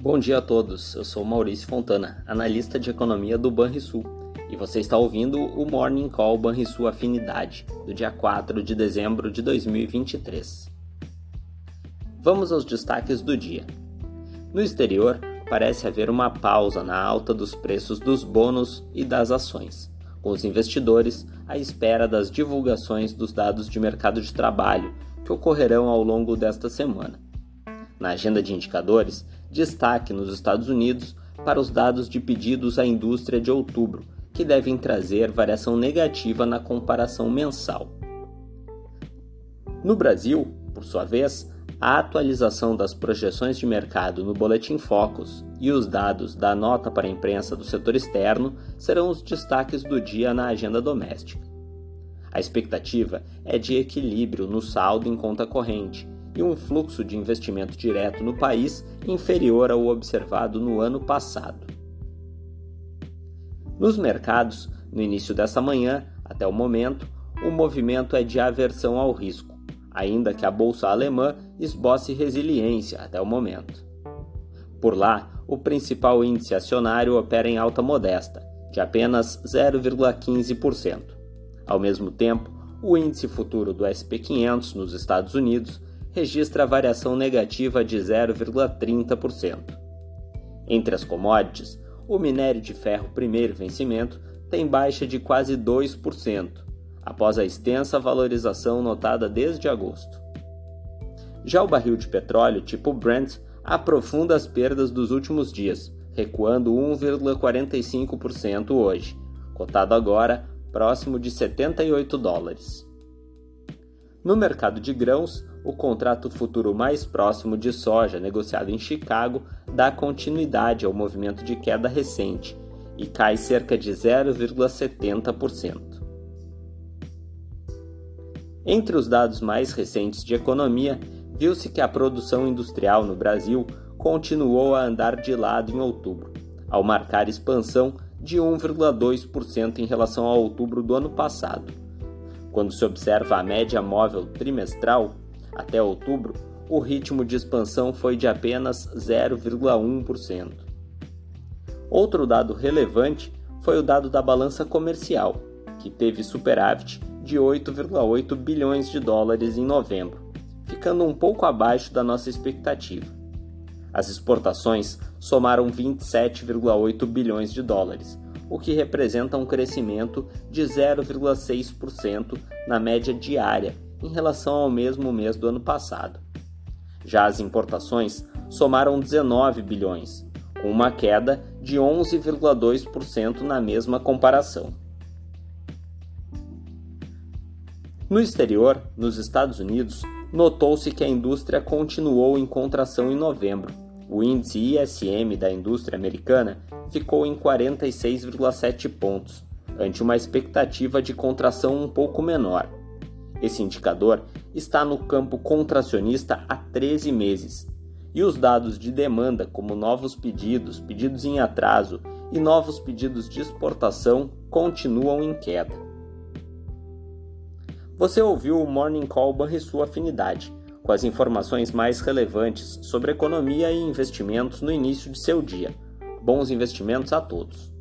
Bom dia a todos, eu sou Maurício Fontana, analista de economia do Banrisul, e você está ouvindo o Morning Call Banrisul Afinidade, do dia 4 de dezembro de 2023. Vamos aos destaques do dia. No exterior, parece haver uma pausa na alta dos preços dos bônus e das ações, com os investidores à espera das divulgações dos dados de mercado de trabalho que ocorrerão ao longo desta semana. Na agenda de indicadores, destaque nos Estados Unidos para os dados de pedidos à indústria de outubro, que devem trazer variação negativa na comparação mensal. No Brasil, por sua vez, a atualização das projeções de mercado no Boletim Focus e os dados da nota para a imprensa do setor externo serão os destaques do dia na agenda doméstica. A expectativa é de equilíbrio no saldo em conta corrente e um fluxo de investimento direto no país inferior ao observado no ano passado. Nos mercados, no início dessa manhã, até o momento, o movimento é de aversão ao risco, ainda que a bolsa alemã esboce resiliência até o momento. Por lá, o principal índice acionário opera em alta modesta, de apenas 0,15%. Ao mesmo tempo, o índice futuro do SP500 nos Estados Unidos registra variação negativa de 0,30%. Entre as commodities, o minério de ferro primeiro vencimento tem baixa de quase 2%, após a extensa valorização notada desde agosto. Já o barril de petróleo tipo Brent aprofunda as perdas dos últimos dias, recuando 1,45% hoje, cotado agora próximo de 78 dólares. No mercado de grãos, o contrato futuro mais próximo de soja negociado em Chicago dá continuidade ao movimento de queda recente e cai cerca de 0,70%. Entre os dados mais recentes de economia, viu-se que a produção industrial no Brasil continuou a andar de lado em outubro, ao marcar expansão de 1,2% em relação a outubro do ano passado. Quando se observa a média móvel trimestral, até outubro, o ritmo de expansão foi de apenas 0,1%. Outro dado relevante foi o dado da balança comercial, que teve superávit de 8,8 bilhões de dólares em novembro, ficando um pouco abaixo da nossa expectativa. As exportações somaram 27,8 bilhões de dólares, o que representa um crescimento de 0,6% na média diária em relação ao mesmo mês do ano passado. Já as importações somaram 19 bilhões, com uma queda de 11,2% na mesma comparação. No exterior, nos Estados Unidos, notou-se que a indústria continuou em contração em novembro. O índice ISM da indústria americana ficou em 46,7 pontos, ante uma expectativa de contração um pouco menor. Esse indicador está no campo contracionista há 13 meses, e os dados de demanda, como novos pedidos, pedidos em atraso e novos pedidos de exportação, continuam em queda. Você ouviu o Morning Call Banrisul Afinidade, com as informações mais relevantes sobre economia e investimentos no início de seu dia. Bons investimentos a todos!